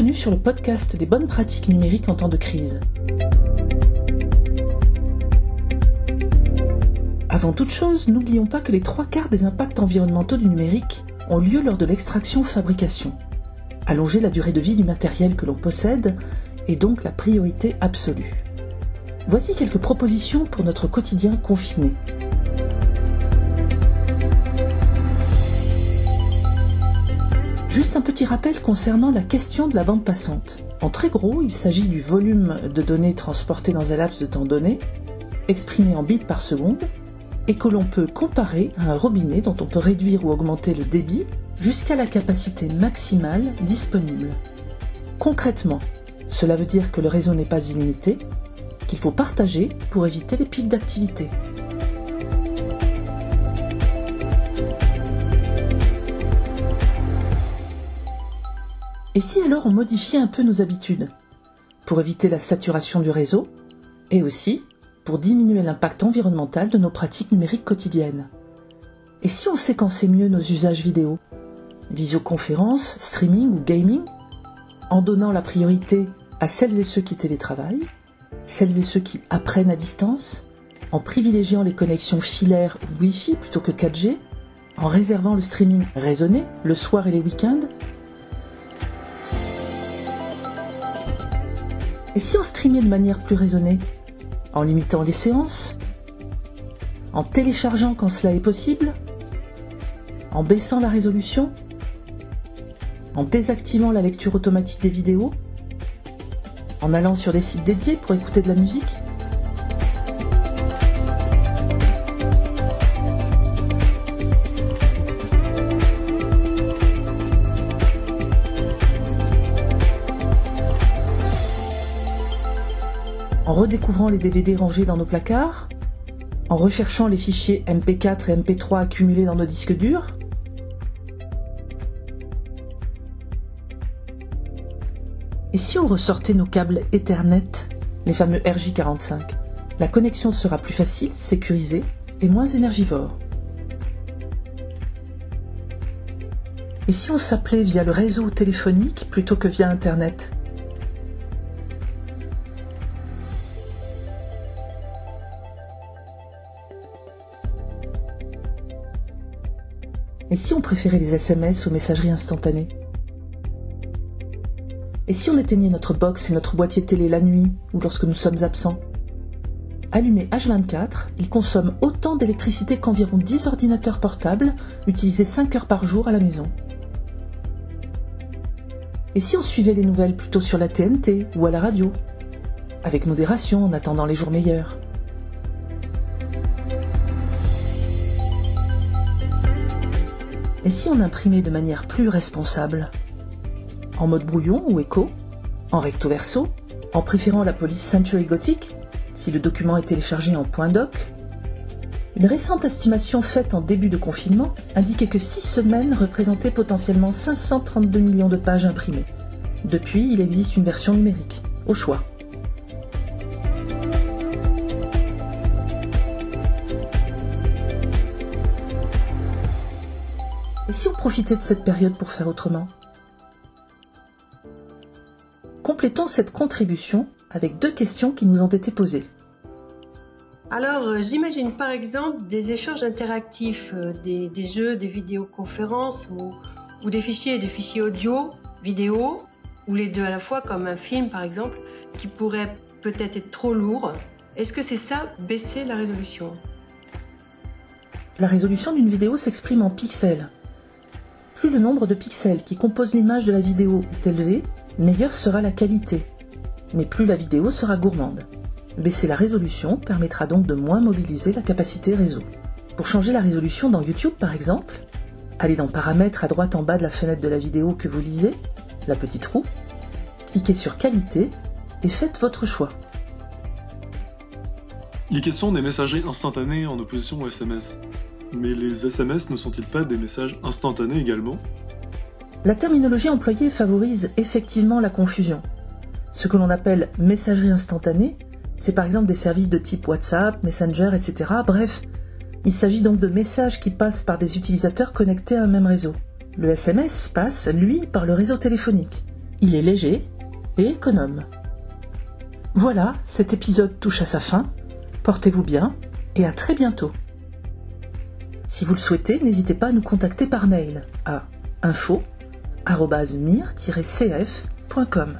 Bienvenue sur le podcast des bonnes pratiques numériques en temps de crise. Avant toute chose, n'oublions pas que les trois quarts des impacts environnementaux du numérique ont lieu lors de l'extraction-fabrication. Allonger la durée de vie du matériel que l'on possède est donc la priorité absolue. Voici quelques propositions pour notre quotidien confiné. Juste un petit rappel concernant la question de la bande passante. En très gros, il s'agit du volume de données transportées dans un laps de temps donné, exprimé en bits par seconde, et que l'on peut comparer à un robinet dont on peut réduire ou augmenter le débit jusqu'à la capacité maximale disponible. Concrètement, cela veut dire que le réseau n'est pas illimité, qu'il faut partager pour éviter les pics d'activité. Et si alors on modifiait un peu nos habitudes Pour éviter la saturation du réseau et aussi pour diminuer l'impact environnemental de nos pratiques numériques quotidiennes? Et si on séquençait mieux nos usages vidéo Visioconférence, streaming ou gaming En donnant la priorité à celles et ceux qui télétravaillent, celles et ceux qui apprennent à distance, en privilégiant les connexions filaires ou Wi-Fi plutôt que 4G, en réservant le streaming raisonné le soir et les week-ends, Et si on streamait de manière plus raisonnée En limitant les séances En téléchargeant quand cela est possible En baissant la résolution En désactivant la lecture automatique des vidéos En allant sur des sites dédiés pour écouter de la musique en redécouvrant les DVD rangés dans nos placards, en recherchant les fichiers MP4 et MP3 accumulés dans nos disques durs, Et si on ressortait nos câbles Ethernet, les fameux RJ45 La connexion sera plus facile, sécurisée et moins énergivore. Et si on s'appelait via le réseau téléphonique plutôt que via Internet? Et si on préférait les SMS aux messageries instantanées? Et si on éteignait notre box et notre boîtier télé la nuit ou lorsque nous sommes absents? Allumé H24, il consomme autant d'électricité qu'environ 10 ordinateurs portables utilisés 5 heures par jour à la maison. Et si on suivait les nouvelles plutôt sur la TNT ou à la radio? Avec modération en attendant les jours meilleurs. Et si on imprimait de manière plus responsable? En mode brouillon ou écho? En recto verso? En préférant la police Century Gothic Si le document est téléchargé en .doc? Une récente estimation faite en début de confinement indiquait que 6 semaines représentaient potentiellement 532 millions de pages imprimées. Depuis, il existe une version numérique, au choix. Et si on profitait de cette période pour faire autrement? Complétons cette contribution avec deux questions qui nous ont été posées. Alors, euh, j'imagine par exemple des échanges interactifs, euh, des, jeux, des vidéoconférences ou, ou des fichiers, des fichiers audio, vidéo, ou les deux à la fois, comme un film par exemple, qui pourraient peut-être être trop lourds. Est-ce que c'est ça, baisser la résolution? La résolution d'une vidéo s'exprime en pixels, plus le nombre de pixels qui composent l'image de la vidéo est élevé, meilleure sera la qualité. Mais plus la vidéo sera gourmande. Baisser la résolution permettra donc de moins mobiliser la capacité réseau. Pour changer la résolution dans YouTube par exemple, allez dans Paramètres à droite en bas de la fenêtre de la vidéo que vous lisez, la petite roue, cliquez sur Qualité et faites votre choix. Il est question des messageries instantanées en opposition aux SMS. Mais les SMS ne sont-ils pas des messages instantanés également? La terminologie employée favorise effectivement la confusion. Ce que l'on appelle messagerie instantanée, c'est par exemple des services de type WhatsApp, Messenger, etc. Bref, il s'agit donc de messages qui passent par des utilisateurs connectés à un même réseau. Le SMS passe, lui, par le réseau téléphonique. il est léger et économe. Voilà, cet épisode touche à sa fin. Portez-vous bien et à très bientôt. Si vous le souhaitez, n'hésitez pas à nous contacter par mail à info-mir-cf.com.